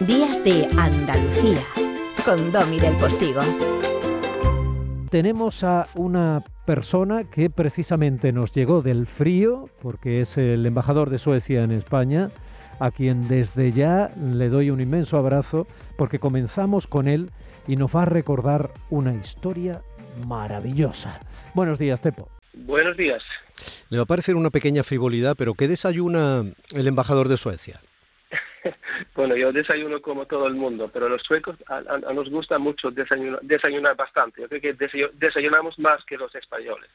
Días de Andalucía con Domi del Postigo. Tenemos a una persona que precisamente nos llegó del frío, porque es el embajador de Suecia en España, a quien desde ya le doy un inmenso abrazo, porque comenzamos con él y nos va a recordar una historia maravillosa. Buenos días, Tepo. Buenos días. Le va a parecer una pequeña frivolidad, pero ¿qué desayuna el embajador de Suecia? Bueno, yo desayuno como todo el mundo, pero los suecos a, nos gusta mucho desayunar, bastante. Yo creo que desayunamos más que los españoles.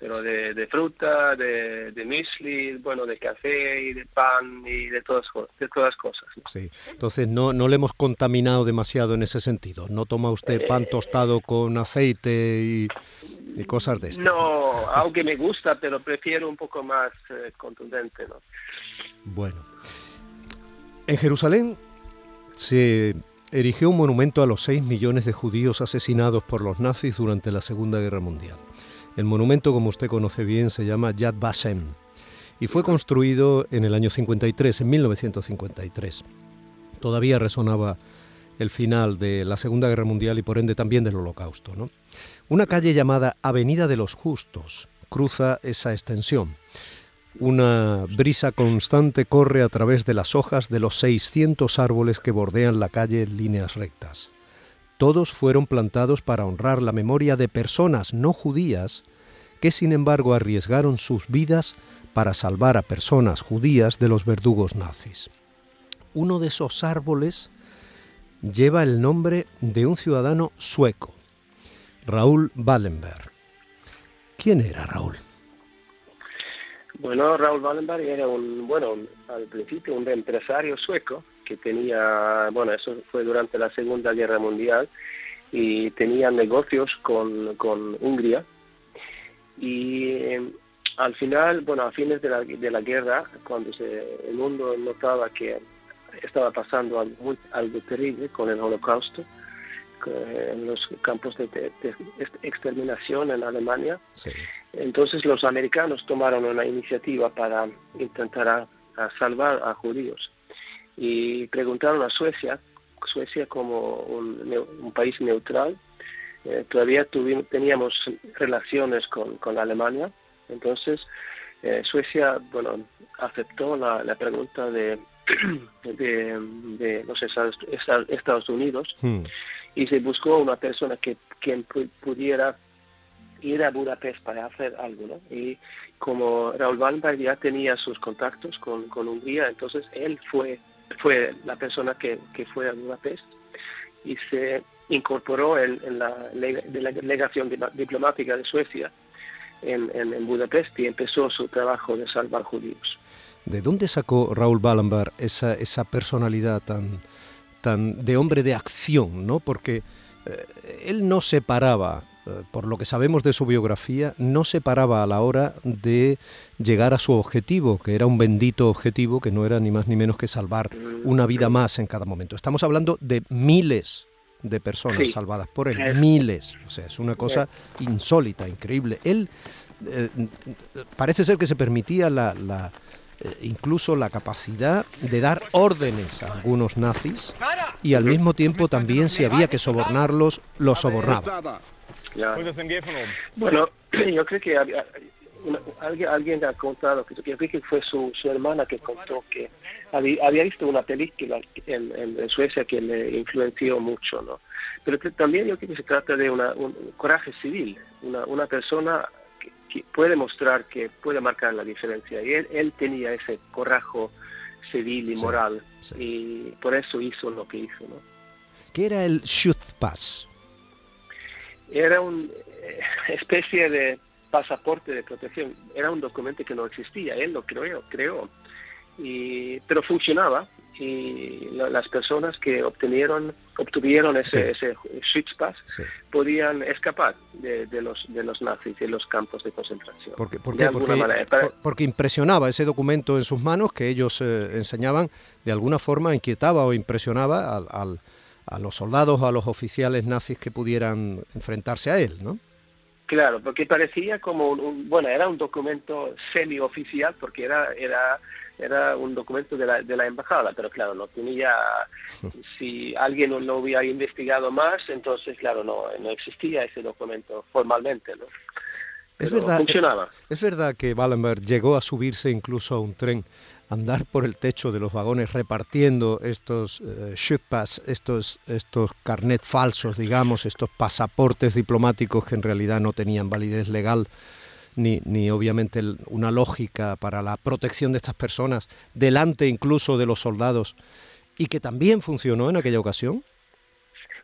Pero de, fruta, de, de muesli, bueno, de café y de pan y de todas, de todas cosas. Sí, entonces no, no le hemos contaminado demasiado en ese sentido. ¿No toma usted pan eh, tostado con aceite y, cosas de estas? No, aunque me gusta, pero prefiero un poco más eh, contundente, ¿no? Bueno. En Jerusalén se erigió un monumento a los 6 millones de judíos asesinados por los nazis durante la Segunda Guerra Mundial. El monumento, como usted conoce bien, se llama Yad Vashem y fue construido en el año 53, en 1953. Todavía resonaba el final de la Segunda Guerra Mundial y por ende también del Holocausto. Una calle llamada Avenida de los Justos cruza esa extensión. Una brisa constante corre a través de las hojas de los 600 árboles que bordean la calle en líneas rectas. Todos fueron plantados para honrar la memoria de personas no judías que sin embargo arriesgaron sus vidas para salvar a personas judías de los verdugos nazis. Uno de esos árboles lleva el nombre de un ciudadano sueco, Raúl Wallenberg. ¿Quién era Raúl? Bueno, Raúl Wallenberg era un, bueno, al principio un empresario sueco que tenía, bueno, eso fue durante la Segunda Guerra Mundial y tenía negocios con, con Hungría. Y eh, al final, bueno, a fines de la, de la guerra, cuando se, el mundo notaba que estaba pasando algo, algo terrible con el holocausto, en los campos de, exterminación en Alemania. Entonces los americanos tomaron una iniciativa para intentar salvar a judíos y preguntaron a Suecia, Suecia como un, país neutral, eh, todavía tuvimos, teníamos relaciones con, con Alemania, entonces eh, Suecia bueno aceptó la, la pregunta de, de, los Estados, Unidos. Hmm y se buscó una persona que quien pudiera ir a Budapest para hacer algo, ¿no? Y como Raúl Wallenberg ya tenía sus contactos con, con Hungría, entonces él fue, fue la persona que, que fue a Budapest y se incorporó en, en la, delegación diplomática de Suecia en, en, Budapest y empezó su trabajo de salvar judíos. ¿De dónde sacó Raúl Wallenberg esa, esa personalidad tan, de hombre de acción, ¿no? Porque eh, él no se paraba, eh, por lo que sabemos de su biografía, no se paraba a la hora de llegar a su objetivo, que era un bendito objetivo que no era ni más ni menos que salvar una vida más en cada momento. Estamos hablando de miles de personas salvadas por él, miles. O sea, es una cosa insólita, increíble. Él eh, parece ser que se permitía la eh, incluso la capacidad de dar órdenes a algunos nazis y al mismo tiempo también si había que sobornarlos, los sobornaba. Bueno, yo creo que alguien, alguien ha contado, que yo creo que fue su, su hermana que contó que había, visto una película en, en, Suecia que le influenció mucho, ¿no? Pero también yo creo que se trata de una, un coraje civil, una, una persona puede mostrar que puede marcar la diferencia. Y él, tenía ese coraje civil y moral y por eso hizo lo que hizo. ¿no? ¿Qué era el Schutzpass? Era una eh, especie de pasaporte de protección. Era un documento que no existía, él lo creó, creó. Y, pero funcionaba y las personas que obtenieron, obtuvieron ese, ese Schutzpass podían escapar de, los, de los nazis y los campos de concentración. ¿Por qué? Porque, porque, impresionaba ese documento en sus manos que ellos eh, enseñaban, de alguna forma inquietaba o impresionaba al, a los soldados o a los oficiales nazis que pudieran enfrentarse a él, ¿no? Claro, porque parecía como un, bueno, era un documento semi-oficial porque era, era era un documento de la, de la embajada, pero claro, no tenía, si alguien no lo hubiera investigado más, entonces claro, no, no existía ese documento formalmente, ¿no? es verdad, funcionaba. Es verdad que Wallenberg llegó a subirse incluso a un tren, andar por el techo de los vagones repartiendo estos eh, estos, estos carnet falsos, digamos, estos pasaportes diplomáticos que en realidad no tenían validez legal ni, ni obviamente una lógica para la protección de estas personas, delante incluso de los soldados, y que también funcionó en aquella ocasión?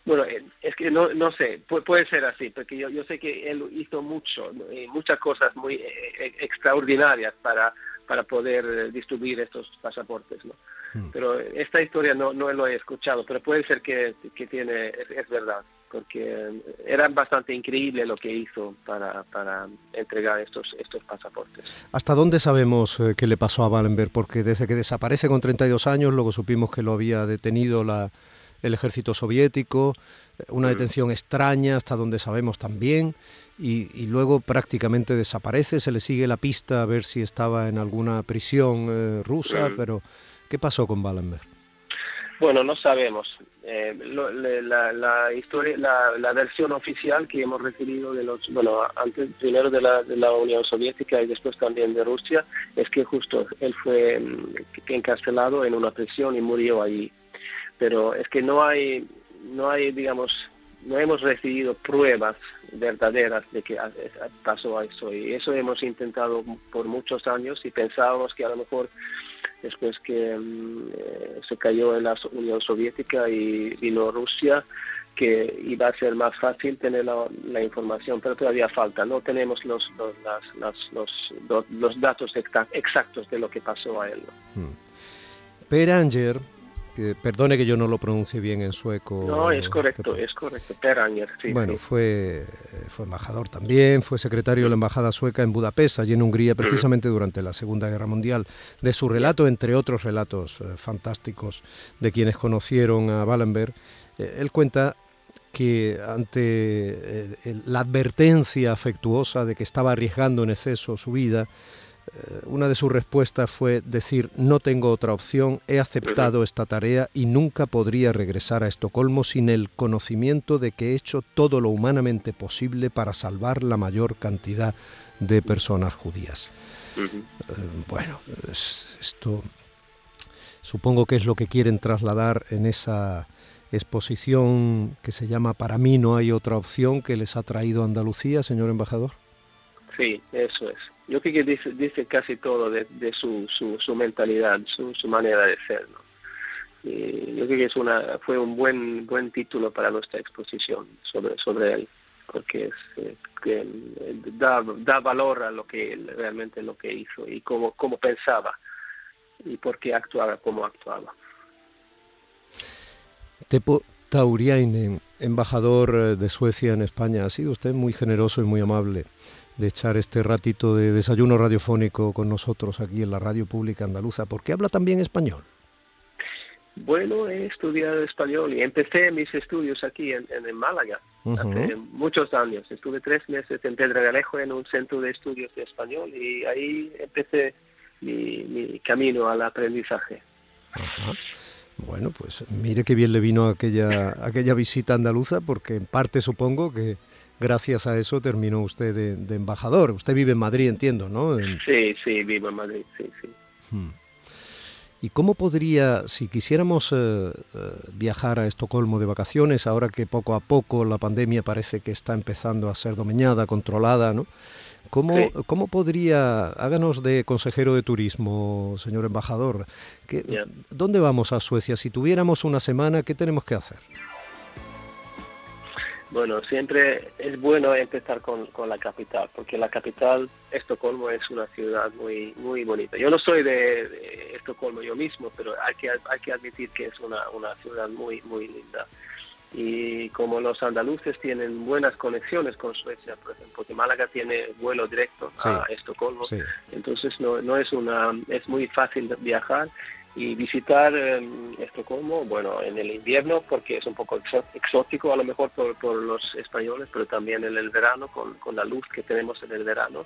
Bueno, eh, es que no, no sé, puede, ser así, porque yo, yo sé que él hizo mucho, muchas cosas muy eh, eh, extraordinarias para, para poder distribuir estos pasaportes, ¿no? Hmm. Pero esta historia no, no lo he escuchado, pero puede ser que, que tiene, es verdad porque era bastante increíble lo que hizo para, para entregar estos, estos pasaportes. ¿Hasta dónde sabemos eh, qué le pasó a Wallenberg? Porque desde que desaparece con 32 años, luego supimos que lo había detenido la, el ejército soviético, eh, una mm. detención extraña hasta donde sabemos también, y, y, luego prácticamente desaparece, se le sigue la pista a ver si estaba en alguna prisión eh, rusa, mm. pero ¿qué pasó con Wallenberg? Bueno, no sabemos. Eh, la, historia, la, versión oficial que hemos recibido de los, bueno, antes primero de la, de la Unión Soviética y después también de Rusia, es que justo él fue mm, encarcelado en una prisión y murió allí. Pero es que no hay, no hay, digamos, no hemos recibido pruebas verdaderas de que pasó eso y eso hemos intentado por muchos años y pensábamos que a lo mejor después que mm, eh, se cayó en la Unión Soviética y vino Rusia, que iba a ser más fácil tener la, información, pero todavía falta. No tenemos los, los, los, los, datos exactos de lo que pasó a él. Hmm. Per Anger perdone que yo no lo pronuncie bien en sueco. No, es correcto, es correcto, Peranger, sí. Bueno, Fue, fue embajador también, fue secretario de la embajada sueca en Budapest, allí en Hungría, precisamente durante la Segunda Guerra Mundial. De su relato, entre otros relatos eh, fantásticos de quienes conocieron a Wallenberg, eh, él cuenta que ante eh, la advertencia afectuosa de que estaba arriesgando en exceso su vida, una de sus respuestas fue decir, no tengo otra opción, he aceptado esta tarea y nunca podría regresar a Estocolmo sin el conocimiento de que he hecho todo lo humanamente posible para salvar la mayor cantidad de personas judías. Eh, bueno, esto supongo que es lo que quieren trasladar en esa exposición que se llama Para mí no hay otra opción que les ha traído Andalucía, señor embajador. Sí, eso es yo creo que dice, dice casi todo de, su, su, mentalidad, su, su manera de ser. Y yo creo que es una, fue un buen buen título para nuestra exposición sobre, sobre él, porque es, eh, da, da valor a lo que realmente lo que hizo y cómo, cómo pensaba y por qué actuaba como actuaba. Tepo Tauriainen, embajador eh, de Suecia en España, ha sido usted muy generoso y muy amable de echar este ratito de desayuno radiofónico con nosotros aquí en la radio pública andaluza. ¿Por qué habla también español? Bueno, he estudiado español y empecé mis estudios aquí en, en Málaga hace muchos años. Estuve tres meses en Pedregalejo en un centro de estudios de español y ahí empecé mi, camino al aprendizaje. Bueno, pues mire qué bien le vino aquella, aquella visita andaluza, porque en parte supongo que gracias a eso terminó usted de, embajador. Usted vive en Madrid, entiendo, ¿no? Sí, sí, vivo en Madrid, sí, sí. Hmm. ¿Y cómo podría, si quisiéramos eh, eh, viajar a Estocolmo de vacaciones, ahora que poco a poco la pandemia parece que está empezando a ser dominada, controlada, ¿no? ¿Cómo, ¿Cómo, podría, háganos de consejero de turismo, señor embajador, que, ¿dónde vamos a Suecia? Si tuviéramos una semana, ¿qué tenemos que hacer? Bueno, siempre es bueno empezar con, con, la capital, porque la capital, Estocolmo, es una ciudad muy muy bonita. Yo no soy de, Estocolmo yo mismo, pero hay que, hay que admitir que es una, una ciudad muy, muy linda. Y como los andaluces tienen buenas conexiones con Suecia, por ejemplo, porque Málaga tiene vuelo directo a Estocolmo, entonces no, no es, una, es muy fácil viajar y visitar eh, Estocolmo, bueno, en el invierno porque es un poco exótico a lo mejor por, por los españoles, pero también en el verano con, con, la luz que tenemos en el verano.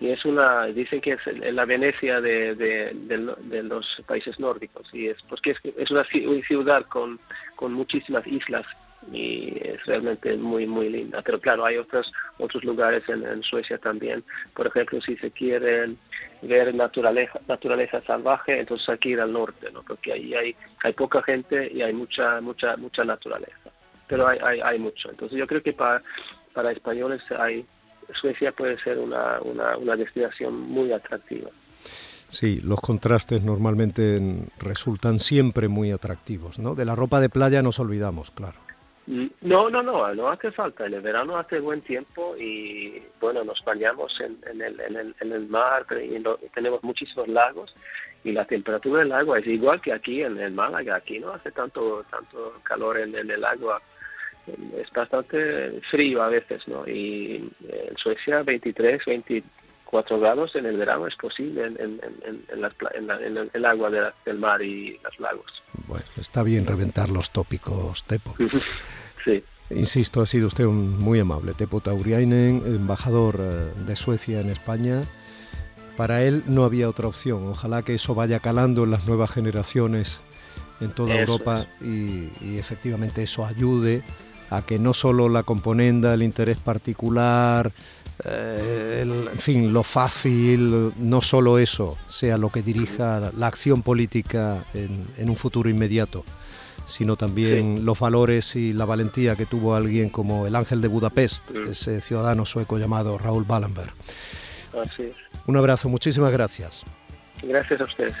Y es una dicen que es la Venecia de, de, los países nórdicos y es porque es, una ciudad con, con muchísimas islas y es realmente muy muy linda. Pero claro hay otros otros lugares en, Suecia también. Por ejemplo si se quieren ver naturaleza naturaleza salvaje entonces hay que ir al norte no porque ahí hay hay poca gente y hay mucha mucha mucha naturaleza. Pero hay hay, hay mucho. Entonces yo creo que para para españoles hay Suecia puede ser una, una, una destinación muy atractiva. Sí, los contrastes normalmente resultan siempre muy atractivos, ¿no? De la ropa de playa nos olvidamos, claro. Mm, no, no, no, no hace falta. En el verano hace buen tiempo y bueno, nos bañamos en, en, el, en, el, en el mar y tenemos muchísimos lagos y la temperatura del agua es igual que aquí en el Málaga. Aquí no hace tanto tanto calor en, el agua es bastante frío a veces, ¿no? Y en Suecia 23, 24 grados en el verano es posible en, en, en, el agua del mar y los lagos. Bueno, está bien reventar los tópicos, Tepo. sí. Insisto, ha sido usted un muy amable. Tepo Tauriainen, embajador eh, de Suecia en España. Para él no había otra opción. Ojalá que eso vaya calando en las nuevas generaciones en toda Europa y, y efectivamente eso ayude a que no solo la componenda, el interés particular, eh, en fin, lo fácil, no solo eso sea lo que dirija la acción política en, un futuro inmediato, sino también los valores y la valentía que tuvo alguien como el ángel de Budapest, ese ciudadano sueco llamado Raúl Ballenberg. Así Un abrazo, muchísimas gracias. Gracias a ustedes.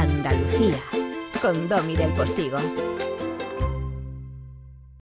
Andalucía con Domi del Postigo.